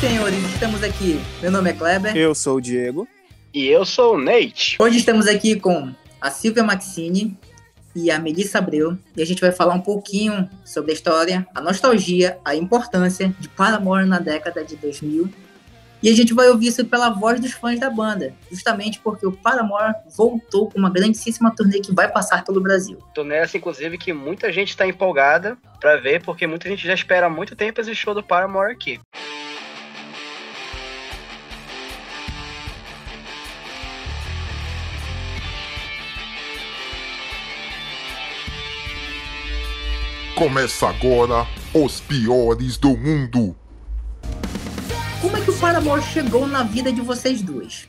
senhores, estamos aqui. Meu nome é Kleber. Eu sou o Diego. E eu sou o Nate. Hoje estamos aqui com a Silvia Maxine e a Melissa Abreu. E a gente vai falar um pouquinho sobre a história, a nostalgia, a importância de Paramore na década de 2000. E a gente vai ouvir isso pela voz dos fãs da banda, justamente porque o Paramore voltou com uma grandíssima turnê que vai passar pelo Brasil. Turnê essa, inclusive, que muita gente está empolgada para ver, porque muita gente já espera há muito tempo esse show do Paramore aqui. Começa agora os piores do mundo. Como é que o Paramore chegou na vida de vocês duas?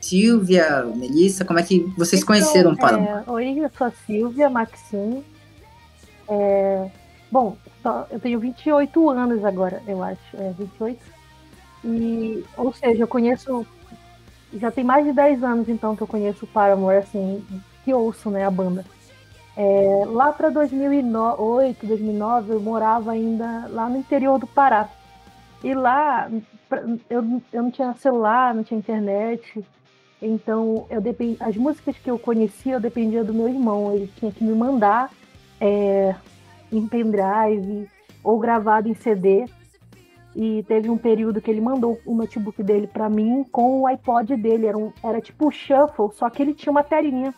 Silvia, Melissa, como é que vocês então, conheceram o Paramore? É, oi, eu sou a Silvia Maxine. É, bom, eu tenho 28 anos agora, eu acho. É, 28. E, ou seja, eu conheço. Já tem mais de 10 anos então que eu conheço o Paramore, assim, que ouço, né, a banda. É, lá para 2008, 2009, eu morava ainda lá no interior do Pará. E lá eu, eu não tinha celular, não tinha internet. Então eu depend... as músicas que eu conhecia eu dependia do meu irmão. Ele tinha que me mandar é, em pendrive ou gravado em CD. E teve um período que ele mandou o notebook dele para mim com o iPod dele. Era, um, era tipo o shuffle, só que ele tinha uma telinha.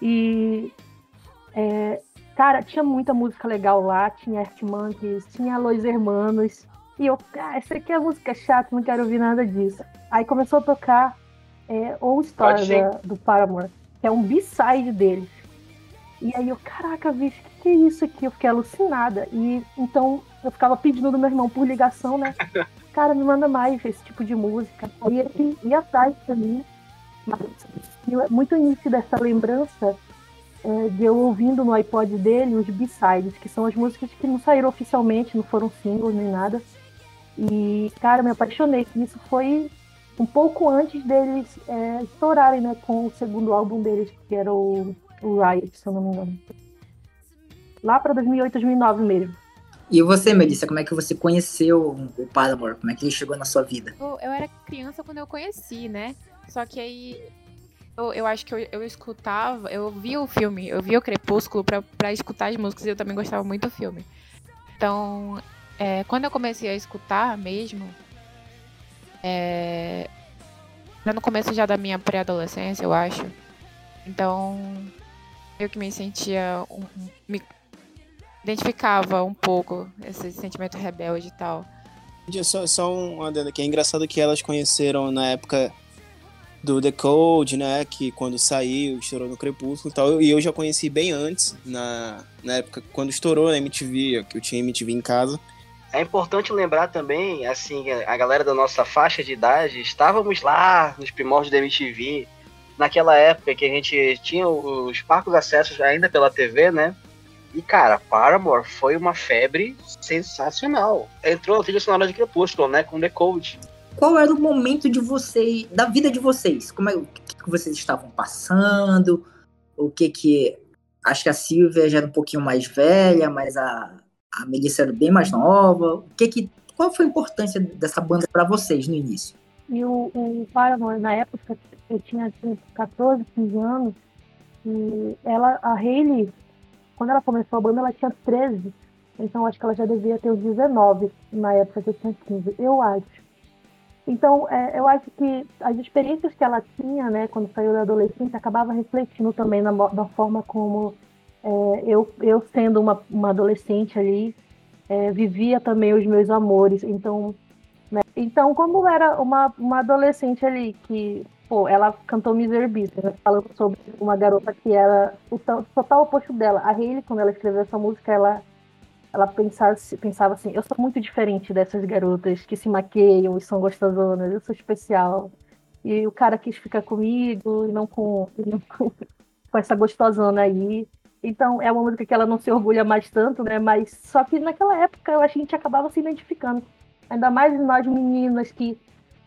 E é, cara, tinha muita música legal lá, tinha Art Monkeys, tinha Los Hermanos. E eu, cara, essa aqui é música chata, não quero ouvir nada disso. Aí começou a tocar é, All Star do Paramore, que é um B-side deles. E aí eu, caraca, bicho, o que, que é isso aqui? Eu fiquei alucinada. E então eu ficava pedindo do meu irmão por ligação, né? Cara, me manda mais esse tipo de música. Aí ele ia atrás também. Mas muito início dessa lembrança é, de eu ouvindo no iPod dele os B-sides, que são as músicas que não saíram oficialmente, não foram singles nem nada. E, cara, me apaixonei. Isso foi um pouco antes deles é, estourarem, né, com o segundo álbum deles, que era o, o Riot, se eu não me engano. Lá para 2008, 2009 mesmo. E você, Melissa, como é que você conheceu o Paramore? Como é que ele chegou na sua vida? Eu, eu era criança quando eu conheci, né? Só que aí eu, eu acho que eu, eu escutava, eu via o filme, eu via o Crepúsculo pra, pra escutar as músicas e eu também gostava muito do filme. Então, é, quando eu comecei a escutar mesmo, é, no começo já da minha pré-adolescência, eu acho. Então, eu que me sentia, um, me identificava um pouco esse sentimento rebelde e tal. Só, só um adendo aqui, é engraçado que elas conheceram na época do The Code, né? Que quando saiu, estourou no Crepúsculo e tal. E eu já conheci bem antes, na, na época quando estourou na MTV, que eu tinha MTV em casa. É importante lembrar também, assim, a galera da nossa faixa de idade, estávamos lá nos primórdios da MTV, naquela época que a gente tinha os parcos acessos ainda pela TV, né? E, cara, Paramore foi uma febre sensacional. Entrou a trilha sonora de Crepúsculo, né? Com The Code qual era o momento de vocês, da vida de vocês? Como é, o que, que vocês estavam passando? O que que acho que a Silvia já era um pouquinho mais velha, mas a, a Melissa era bem mais nova. O que que qual foi a importância dessa banda para vocês no início? E o, Paramore, na época, eu tinha 14, 15 anos, e ela, a Hayley, quando ela começou a banda, ela tinha 13. Então acho que ela já devia ter os 19 na época que eu tinha 15, eu acho. Então, é, eu acho que as experiências que ela tinha, né, quando saiu da adolescência, acabava refletindo também na, na forma como é, eu, eu, sendo uma, uma adolescente ali, é, vivia também os meus amores. Então, né, então como era uma, uma adolescente ali que, pô, ela cantou Misery Business, né, falando sobre uma garota que era o total oposto dela. A Hayley, quando ela escreveu essa música, ela ela pensava, pensava assim, eu sou muito diferente dessas garotas que se maqueiam e são gostosonas, eu sou especial. E o cara quis ficar comigo e não com, não com, com essa gostosona aí. Então é uma música que ela não se orgulha mais tanto, né? Mas só que naquela época eu acho que a gente acabava se identificando. Ainda mais nós meninas que,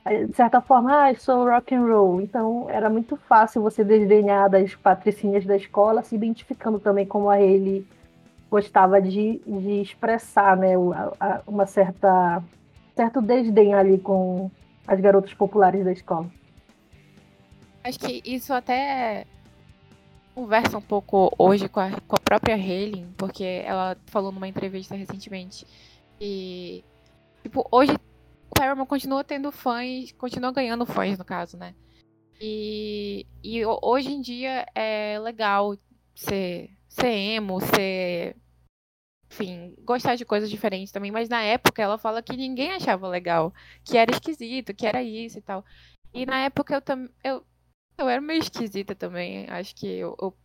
eh, de certa forma, ah, sou rock and roll. Então era muito fácil você desdenhar das patricinhas da escola, se identificando também como a ele gostava de, de expressar né, uma certa certo desdém ali com as garotas populares da escola. Acho que isso até conversa um pouco hoje com a, com a própria Hayley, porque ela falou numa entrevista recentemente e tipo, hoje o Paramore continua tendo fãs, continua ganhando fãs no caso, né? E, e hoje em dia é legal ser, ser emo, ser enfim, gostar de coisas diferentes também, mas na época ela fala que ninguém achava legal, que era esquisito, que era isso e tal. E na época eu também. Eu, eu era meio esquisita também. Acho que eu, eu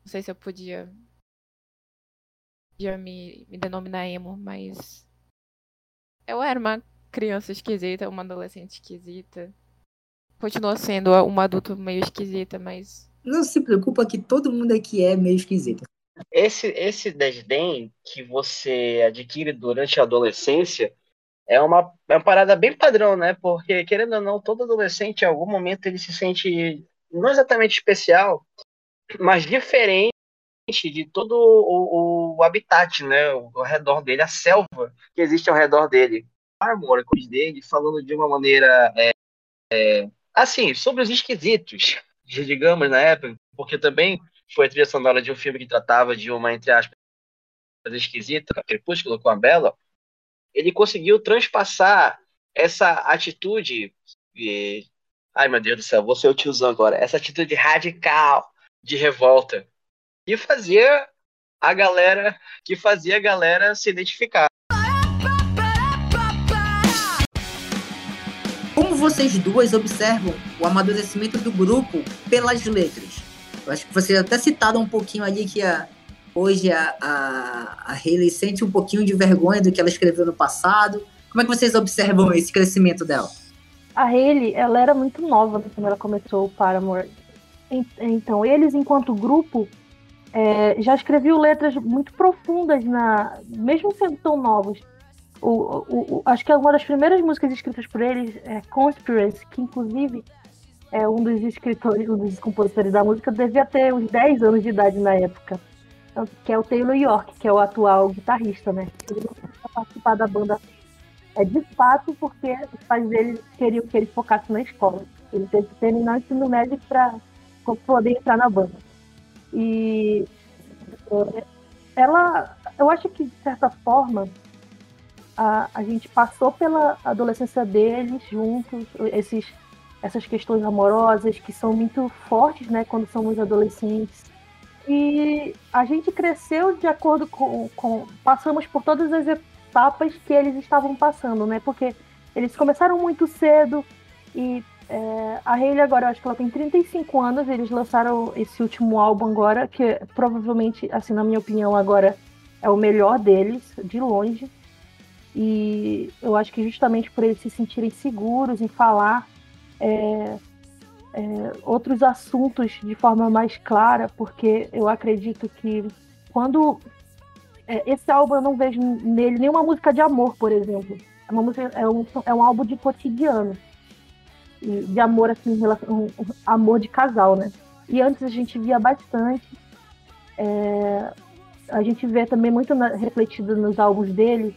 não sei se eu podia, podia me, me denominar emo, mas eu era uma criança esquisita, uma adolescente esquisita. Continua sendo uma adulto meio esquisita, mas. Não se preocupa que todo mundo aqui é meio esquisito. Esse, esse desdém que você adquire durante a adolescência é uma, é uma parada bem padrão, né? Porque, querendo ou não, todo adolescente, em algum momento, ele se sente não exatamente especial, mas diferente de todo o, o, habitat, né? Ao redor dele, a selva que existe ao redor dele. Armor, dele, falando de uma maneira. É, é, assim, sobre os esquisitos, digamos, na época, porque também foi a trilha sonora de um filme que tratava de uma, entre aspas, esquisita, Crepúsculo com a Bela ele conseguiu transpassar essa atitude. E... Ai meu Deus do céu, vou ser o tiozão agora. Essa atitude radical de revolta. E fazia a galera. Que fazia a galera se identificar. Como vocês duas observam o amadurecimento do grupo pelas letras? Acho que vocês até citaram um pouquinho ali que a, Hoje a, a, a Hayley sente um pouquinho de vergonha do que ela escreveu no passado. Como é que vocês observam esse crescimento dela? A Hayley, ela era muito nova quando ela começou o Paramore. Então, eles, enquanto grupo, é, já escreviam letras muito profundas, na, mesmo sendo tão novos. O, o, o, acho que uma das primeiras músicas escritas por eles é Conspiracy, que inclusive é um dos escritores, um dos compositores da música, devia ter uns 10 anos de idade na época que é o Taylor York, que é o atual guitarrista, né? Ele não participar da banda é, de fato porque os pais dele queriam que ele focasse na escola. Ele teve que terminar o ensino médio para poder entrar na banda. E é, ela, eu acho que de certa forma a, a gente passou pela adolescência deles juntos, esses, essas questões amorosas que são muito fortes, né, quando somos adolescentes e a gente cresceu de acordo com, com. Passamos por todas as etapas que eles estavam passando, né? Porque eles começaram muito cedo e é, a Hayley agora, eu acho que ela tem 35 anos, eles lançaram esse último álbum agora, que provavelmente, assim, na minha opinião, agora é o melhor deles, de longe. E eu acho que justamente por eles se sentirem seguros em falar é, é, outros assuntos de forma mais clara, porque eu acredito que quando é, esse álbum eu não vejo nele nenhuma música de amor, por exemplo. É, uma música, é, um, é um álbum de cotidiano. De amor, assim, relação, um, amor de casal, né? E antes a gente via bastante. É, a gente vê também muito na, refletido nos álbuns dele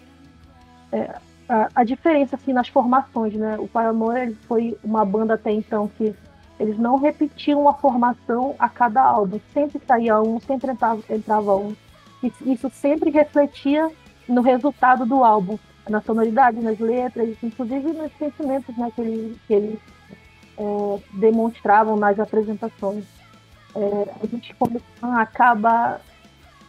é, a, a, diferença assim nas formações, né? O Paramore foi uma banda até então que eles não repetiam a formação a cada álbum. Sempre saía um, sempre entrava, entrava um. E isso sempre refletia no resultado do álbum, na sonoridade, nas letras, inclusive nos sentimentos né, que eles, que eles é, demonstravam nas apresentações. É, a gente como acaba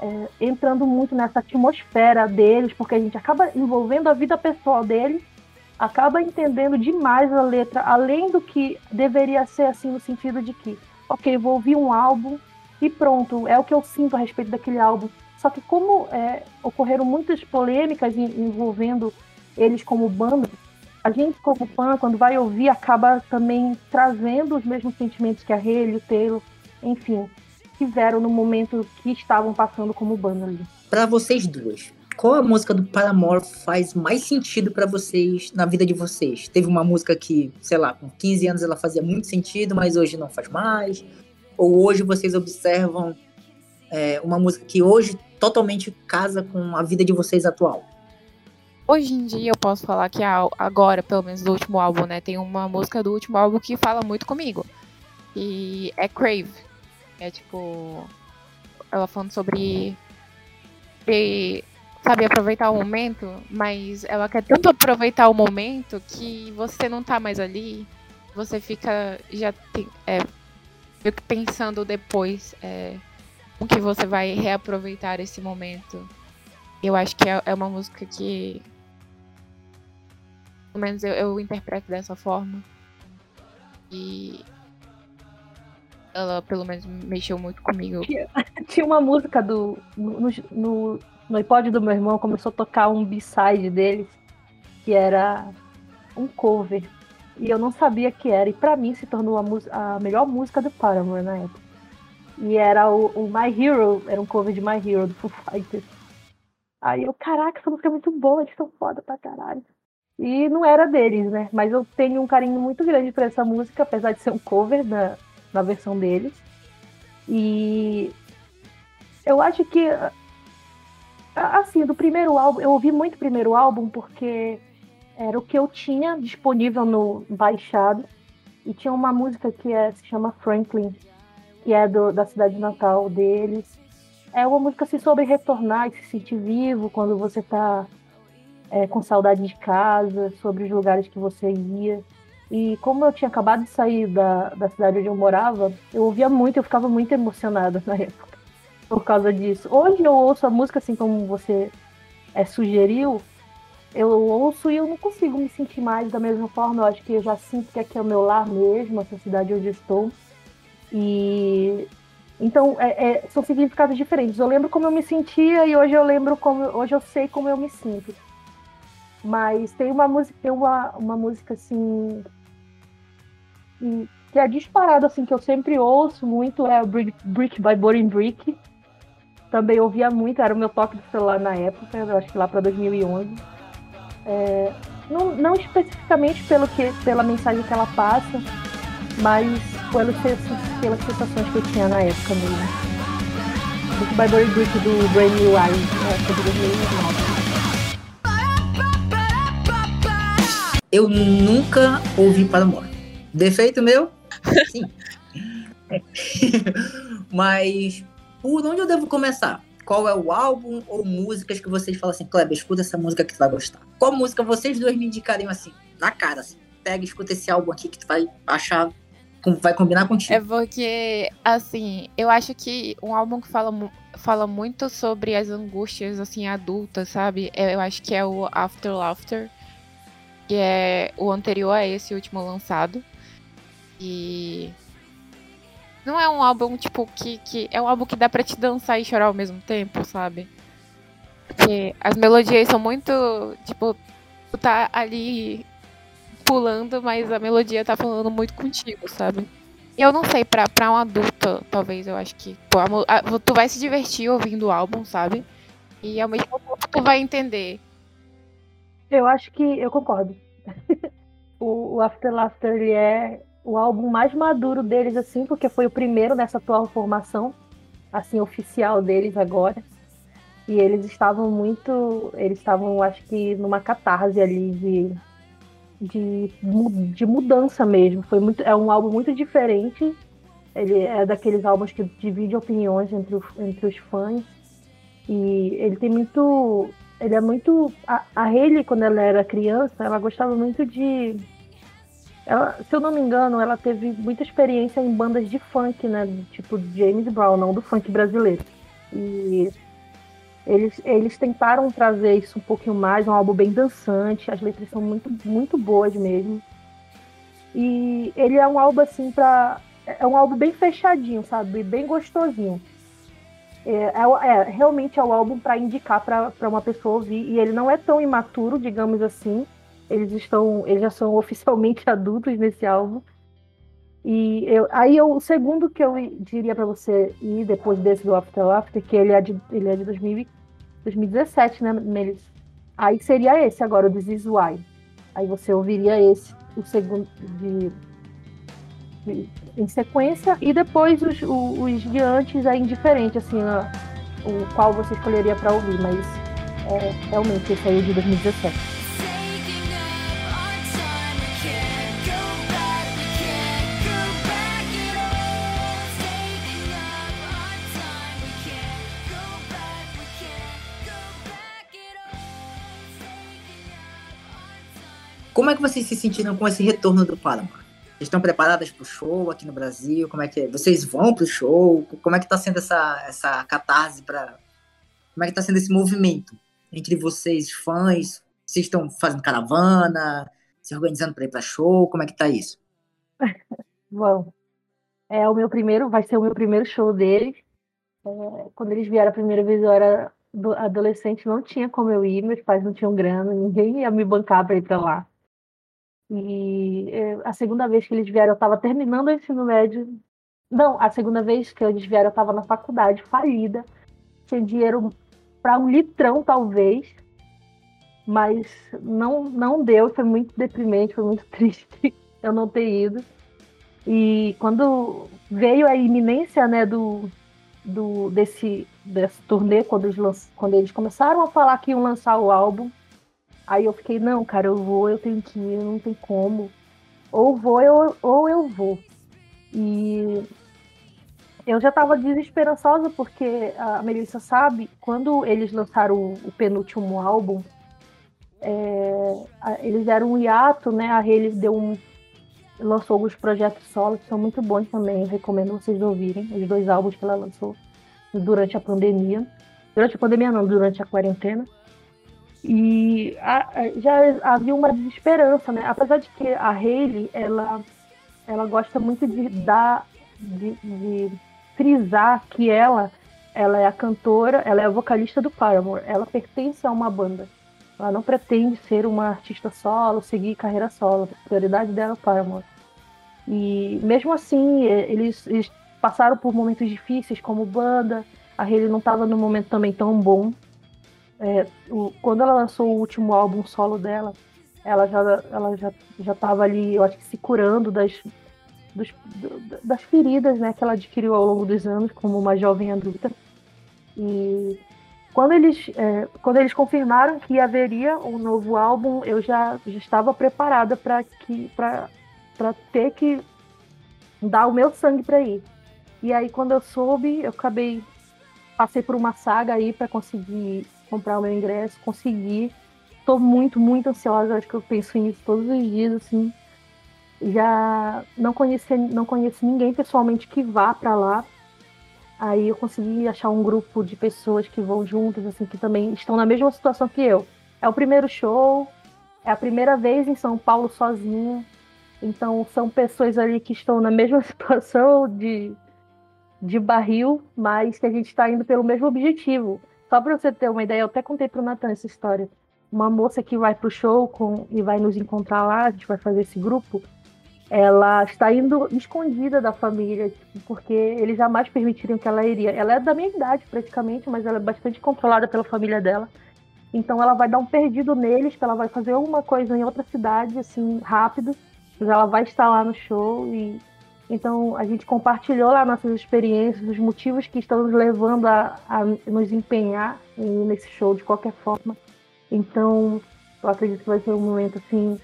é, entrando muito nessa atmosfera deles, porque a gente acaba envolvendo a vida pessoal deles acaba entendendo demais a letra, além do que deveria ser assim no sentido de que, ok, vou ouvir um álbum e pronto, é o que eu sinto a respeito daquele álbum. Só que como é, ocorreram muitas polêmicas envolvendo eles como banda, a gente como fã, quando vai ouvir, acaba também trazendo os mesmos sentimentos que a Haley, o Taylor, enfim, tiveram no momento que estavam passando como banda ali. Para vocês duas, qual a música do Paramore faz mais sentido para vocês na vida de vocês? Teve uma música que, sei lá, com 15 anos ela fazia muito sentido, mas hoje não faz mais? Ou hoje vocês observam é, uma música que hoje totalmente casa com a vida de vocês atual? hoje em dia eu posso falar que agora, pelo menos do último álbum, né, tem uma música do último álbum que fala muito comigo. E é Crave. É tipo. Ela falando sobre. sobre, sabe, aproveitar o momento, mas ela quer tanto aproveitar o momento que você não tá mais ali. Você fica já tem, é, meio que pensando depois é, como que você vai reaproveitar esse momento. Eu acho que é, é uma música que. Pelo menos eu, eu interpreto dessa forma. E. Ela, pelo menos, mexeu muito comigo. Tinha uma música do. No, no, no, iPod do meu irmão começou a tocar um B-side deles, que era um cover. E eu não sabia que era. E pra mim se tornou a, a melhor música do Paramore na época. E era o, o My Hero, era um cover de My Hero, do Foo Fighters. Aí eu, caraca, essa música é muito boa, eles são foda pra caralho. E não era deles, né? Mas eu tenho um carinho muito grande por essa música, apesar de ser um cover da, na versão deles. E eu acho que assim, do primeiro álbum, eu ouvi muito o primeiro álbum porque era o que eu tinha disponível no baixado. E tinha uma música que é- se chama Franklin, que é do- da cidade natal deles. É uma música assim, sobre retornar e se sentir vivo quando você tá é, com saudade de casa, sobre os lugares que você ia. E como eu tinha acabado de sair da, da cidade onde eu morava, eu ouvia muito, eu ficava muito emocionada na época por causa disso. Hoje eu ouço a música assim como você é, sugeriu, eu ouço e eu não consigo me sentir mais da mesma forma. Eu acho que eu já sinto que aqui é o meu lar mesmo, essa cidade onde eu estou. E então é- é- são significados diferentes. Eu lembro como eu me sentia e hoje eu lembro como hoje eu sei como eu me sinto. Mas tem uma música, tem uma, uma música assim que, é disparada assim que eu sempre ouço muito é o Brick, by Boring Brick. Também ouvia muito, era o meu toque do celular na época, eu acho que lá para 2011. É, não, não especificamente pelo que, pela mensagem que ela passa, mas pelas, pelas sensações que eu tinha na época mesmo. Brick by Boring Brick do Brain New Eyes, época de 2009. Eu nunca ouvi Paramore. Defeito meu? Sim. Mas por onde eu devo começar? Qual é o álbum ou músicas que vocês falam assim, Kleber, escuta essa música que tu vai gostar? Qual música vocês dois me indicariam assim, na cara, assim? Pega, escuta esse álbum aqui que tu vai achar, vai combinar contigo. É porque, assim, eu acho que um álbum que fala, fala muito sobre as angústias, assim, adultas, sabe? É- Eu acho que é o After Laughter, que é o anterior a esse último lançado. E. Não é um álbum, tipo, que, que. É um álbum que dá pra te dançar e chorar ao mesmo tempo, sabe? Porque as melodias são muito. Tipo, tu tá ali pulando, mas a melodia tá falando muito contigo, sabe? Eu não sei, pra, pra um adulto, talvez, eu acho que. Pô, a tu vai se divertir ouvindo o álbum, sabe? E ao mesmo tempo tu vai entender. Eu acho que eu concordo. o, o After Laughter ele é o álbum mais maduro deles, assim, porque foi o primeiro nessa atual formação, assim, oficial deles agora. E eles estavam muito. Eles estavam, acho que, numa catarse ali de, de, de mudança mesmo. Foi muito, é um álbum muito diferente. Ele é daqueles álbuns que divide opiniões entre, o- entre os fãs. E ele tem muito ele é muito. A, a Hayley, quando ela era criança, ela gostava muito de. Ela, se eu não me engano, ela teve muita experiência em bandas de funk, né? Tipo James Brown, não do funk brasileiro. E eles, eles tentaram trazer isso um pouquinho mais, um álbum bem dançante, as letras são muito, muito boas mesmo. E ele é um álbum assim pra. É um álbum bem fechadinho, sabe? Bem gostosinho. É, é, é, realmente é o álbum para indicar para uma pessoa ouvir. E ele não é tão imaturo, digamos assim. Eles estão, eles já são oficialmente adultos nesse álbum. E eu, aí eu, o segundo que eu diria para você ir depois desse do After After, que ele é de, ele é de 2000 e- 2017, né, Melis? Aí seria esse agora, o This Is Why. Aí você ouviria esse, o segundo de, de- em sequência, e depois os, o- os de antes é indiferente, assim, a- o qual você escolheria para ouvir, mas é realmente esse aí de 2017. Como é que vocês se sentiram com esse retorno do Paramount? Vocês estão preparadas para o show aqui no Brasil? Como é que é? Vocês vão para o show? Como é que está sendo essa, essa catarse para... Como é que está sendo esse movimento entre vocês, fãs? Vocês estão fazendo caravana? Se organizando para ir para show? Como é que tá isso? Bom, é o meu primeiro, vai ser o meu primeiro show deles. É, quando eles vieram a primeira vez, eu era adolescente, não tinha como eu ir, meus pais não tinham grana, ninguém ia me bancar para ir para lá. E é, a segunda vez que eles vieram, eu estava terminando o ensino médio. Não, a segunda vez que eles vieram, eu estava na faculdade, falida. Tinha dinheiro para um litrão, talvez. Mas não, não deu, foi muito deprimente, foi muito triste eu não ter ido. E quando veio a iminência né, do, do, desse, desse turnê, quando eles, quando eles começaram a falar que iam lançar o álbum, Aí eu fiquei, não, cara, eu vou, eu tenho que ir, não tem como. Ou vou, eu, ou eu vou. E eu já estava desesperançosa, porque a Melissa sabe, quando eles lançaram o, o penúltimo álbum, é, eles deram um hiato, né? A Hayley deu um, lançou alguns projetos solo que são muito bons também. Recomendo vocês ouvirem os dois álbuns que ela lançou durante a pandemia. Durante a pandemia, não, durante a quarentena. E a, já havia uma desesperança, né? Apesar de que a Hayley, ela, ela gosta muito de dar, de, de frisar que ela, ela é a cantora, ela é a vocalista do Paramore. Ela pertence a uma banda. Ela não pretende ser uma artista solo, seguir carreira solo. A prioridade dela é o Paramore. E mesmo assim, eles, eles passaram por momentos difíceis como banda. A Hayley não estava num momento também tão bom é, o, quando ela lançou o último álbum solo dela, ela já ela já já estava ali, eu acho que se curando das dos, das feridas, né, que ela adquiriu ao longo dos anos como uma jovem adulta. E quando eles é, quando eles confirmaram que haveria um novo álbum, eu já, já estava preparada para que para ter que dar o meu sangue para ir. E aí quando eu soube, eu acabei passei por uma saga aí para conseguir comprar o meu ingresso, conseguir. Estou muito, muito ansiosa, acho que eu penso nisso todos os dias, assim. Já não conheci, não conheço ninguém pessoalmente que vá para lá. Aí eu consegui achar um grupo de pessoas que vão juntas, assim, que também estão na mesma situação que eu. É o primeiro show, é a primeira vez em São Paulo sozinha. Então são pessoas ali que estão na mesma situação de, de barril, mas que a gente está indo pelo mesmo objetivo. Só para você ter uma ideia, eu até contei pro Natan essa história. Uma moça que vai pro show com, e vai nos encontrar lá, a gente vai fazer esse grupo, ela está indo escondida da família, porque eles jamais permitiriam que ela iria. Ela é da minha idade, praticamente, mas ela é bastante controlada pela família dela. Então ela vai dar um perdido neles, que ela vai fazer alguma coisa em outra cidade, assim, rápido. Mas ela vai estar lá no show e então, a gente compartilhou lá nossas experiências, os motivos que estão nos levando a, a nos empenhar nesse show de qualquer forma. Então, eu acredito que vai ser um momento, assim,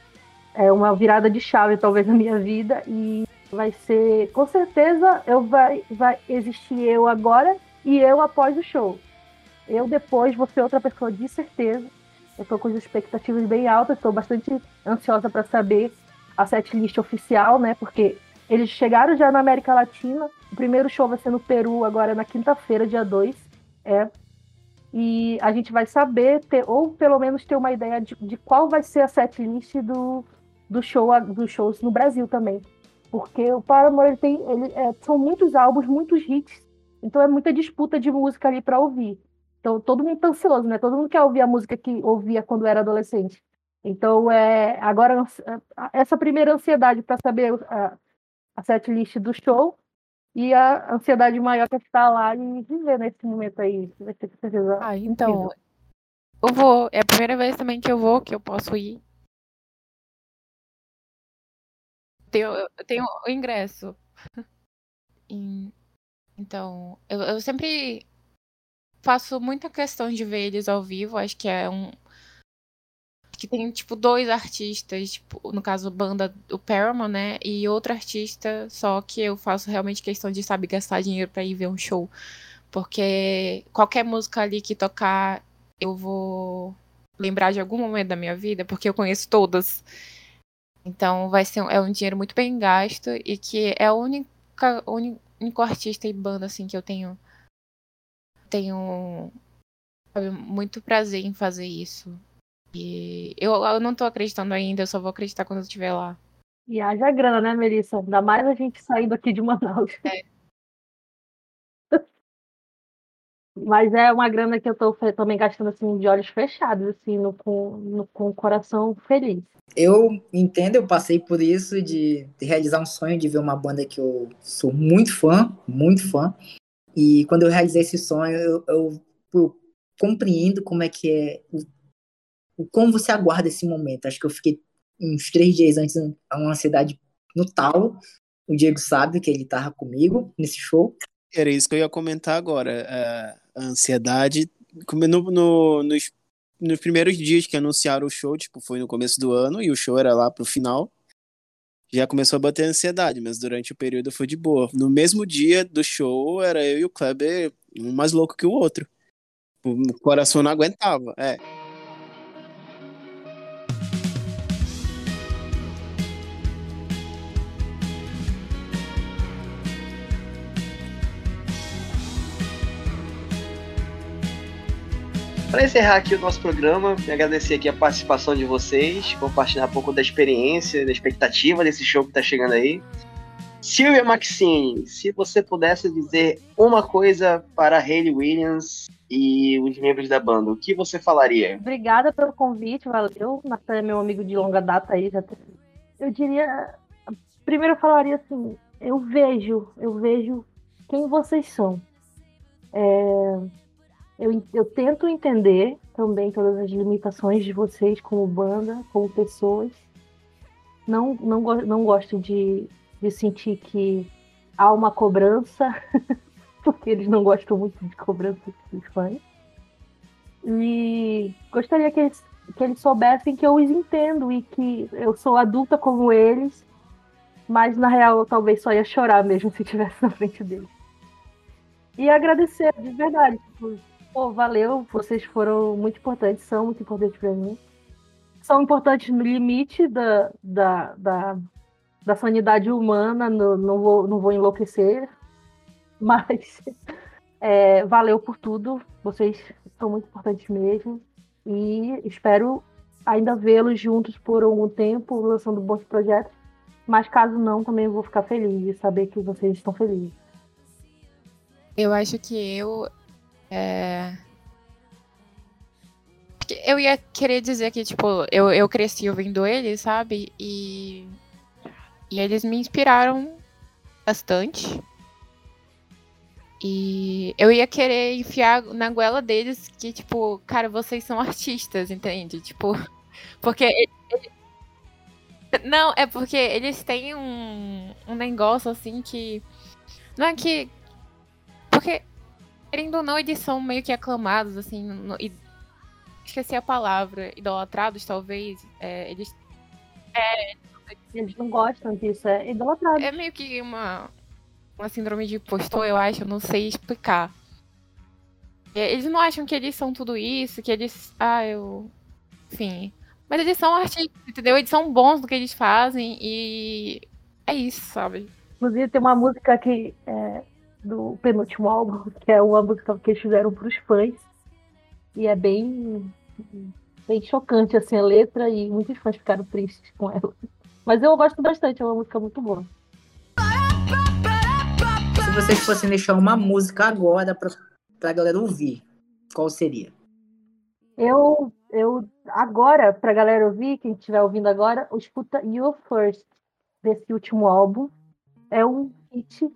é uma virada de chave, talvez, na minha vida. E vai ser, com certeza, eu vai, vai existir eu agora e eu após o show. Eu depois vou ser outra pessoa, de certeza. Eu estou com as expectativas bem altas, estou bastante ansiosa para saber a setlist oficial, né? Porque eles chegaram já na América Latina. O primeiro show vai ser no Peru, agora na quinta-feira, dia 2. É. E a gente vai saber, ter, ou pelo menos ter uma ideia de, de qual vai ser a setlist do, do show, dos shows no Brasil também. Porque o Paramore ele tem, ele, é, são muitos álbuns, muitos hits. Então é muita disputa de música ali para ouvir. Então todo mundo tá ansioso, né? Todo mundo quer ouvir a música que ouvia quando era adolescente. Então é agora essa primeira ansiedade para saber a setlist do show e a ansiedade maior que é estar lá e viver nesse momento aí. Vai ter certeza. Ah, então. Eu vou. É a primeira vez também que eu vou, que eu posso ir. Tenho, eu tenho o ingresso. Então, eu, eu sempre. faço muita questão de ver eles ao vivo. Acho que é um. Que tem, tipo, dois artistas, tipo, no caso, banda, o Paramount, né? E outro artista, só que eu faço realmente questão de, sabe, gastar dinheiro pra ir ver um show. Porque qualquer música ali que tocar, eu vou lembrar de algum momento da minha vida, porque eu conheço todas. Então vai ser é um dinheiro muito bem gasto e que é a única único artista e banda assim que eu tenho tenho muito prazer em fazer isso. E eu, eu não tô acreditando ainda, eu só vou acreditar quando eu estiver lá. E haja grana, né, Melissa? Ainda mais a gente saindo aqui de Manaus. É. Mas é uma grana que eu tô também gastando assim de olhos fechados, assim, no, com, no, com o coração feliz. Eu entendo, eu passei por isso de, de, realizar um sonho de ver uma banda que eu sou muito fã, muito fã. E quando eu realizei esse sonho, eu, eu, eu compreendo como é que é, o, como você aguarda esse momento. Acho que eu fiquei uns três dias antes, uma ansiedade no talo. O Diego sabe que ele tava comigo nesse show. Era isso que eu ia comentar agora. A ansiedade, no, no, nos, nos primeiros dias que anunciaram o show, tipo, foi no começo do ano, e o show era lá pro final, já começou a bater ansiedade, mas durante o período foi de boa. No mesmo dia do show, era eu e o Kleber, um mais louco que o outro. O coração não aguentava, é. Para encerrar aqui o nosso programa, agradecer aqui a participação de vocês, compartilhar um pouco da experiência, da expectativa desse show que está chegando aí. Silvia Maxine, se você pudesse dizer uma coisa para Hayley Williams e os membros da banda, o que você falaria? Obrigada pelo convite, valeu. Natan é meu amigo de longa data aí. Já Eu diria. Primeiro eu falaria assim: eu vejo, eu vejo quem vocês são. É eu, eu tento entender também todas as limitações de vocês como banda, como pessoas. Não, não, não gosto de, de sentir que há uma cobrança, porque eles não gostam muito de cobrança dos fãs. E gostaria que eles, que eles soubessem que eu os entendo e que eu sou adulta como eles, mas na real eu talvez só ia chorar mesmo se estivesse na frente deles. E agradecer, de verdade, por Pô, valeu, vocês foram muito importantes, são muito importantes para mim. São importantes no limite da, da, da, da sanidade humana, no, não, vou, não vou enlouquecer, mas é, valeu por tudo, vocês são muito importantes mesmo. E espero ainda vê-los juntos por algum tempo, lançando bons projetos. Mas caso não, também vou ficar feliz de saber que vocês estão felizes. Eu acho que eu é... Eu ia querer dizer que, tipo, eu, eu cresci ouvindo eles, sabe? E. E eles me inspiraram bastante. E eu ia querer enfiar na goela deles que, tipo, cara, vocês são artistas, entende? Tipo, porque. Não, é porque eles têm um, um negócio assim que. Não é que. Porque querendo ou não, eles são meio que aclamados, assim, no, e, esqueci a palavra, idolatrados, talvez. É, eles. É, eles não gostam disso, é idolatrado. É meio que uma, uma síndrome de impostor, eu acho, eu não sei explicar. É, eles não acham que eles são tudo isso, que eles. Ah, eu. Enfim. Mas eles são artistas, entendeu? Eles são bons no que eles fazem e. É isso, sabe? Inclusive, tem uma música que é, do penúltimo álbum, que é uma música que eles fizeram para os fãs. E é bem, bem chocante assim, a letra e muitos fãs ficaram tristes com ela. Mas eu gosto bastante, é uma música muito boa. Se vocês fossem deixar uma música agora para a galera ouvir, qual seria? Eu, eu agora, para a galera ouvir, quem estiver ouvindo agora, escuta You First, desse último álbum. É um hit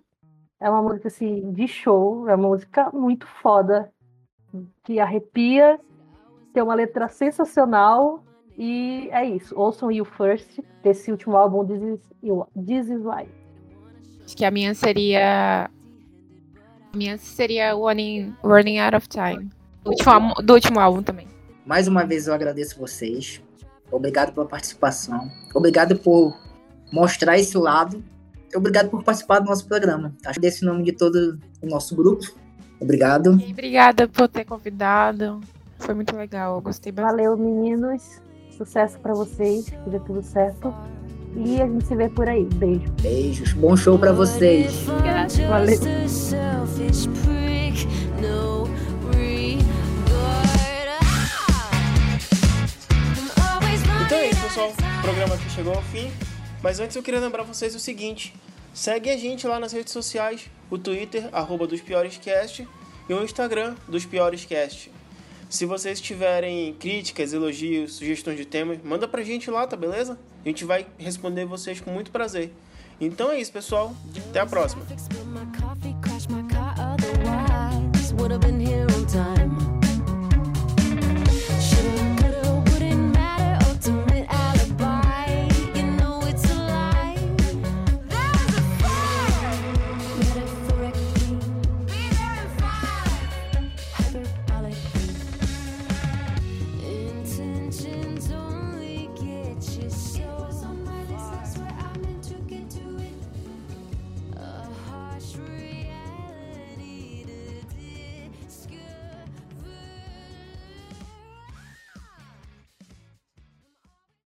é uma música assim de show, é uma música muito foda, que arrepia, tem uma letra sensacional e é isso. Ouçam You First, desse último álbum This Is, This Is Why. Acho que a minha seria A minha seria Running, Running Out of Time. Do último, do último álbum também. Mais uma vez eu agradeço vocês. Obrigado pela participação. Obrigado por mostrar esse lado. Obrigado por participar do nosso programa. Acho desse nome de todo o nosso grupo. Obrigado. E obrigada por ter convidado. Foi muito legal, eu gostei bastante. Valeu, meninos. Sucesso pra vocês, que dê tudo certo. E a gente se vê por aí. Beijo. Beijos. Bom show pra vocês. Valeu. Então é isso, pessoal. O programa aqui chegou ao fim. Mas antes eu queria lembrar vocês o seguinte: segue a gente lá nas redes sociais, o Twitter, arroba dos Piorescast, e o Instagram dos Piorescast. Se vocês tiverem críticas, elogios, sugestões de temas, manda pra gente lá, tá beleza? A gente vai responder vocês com muito prazer. Então é isso, pessoal. Até a próxima.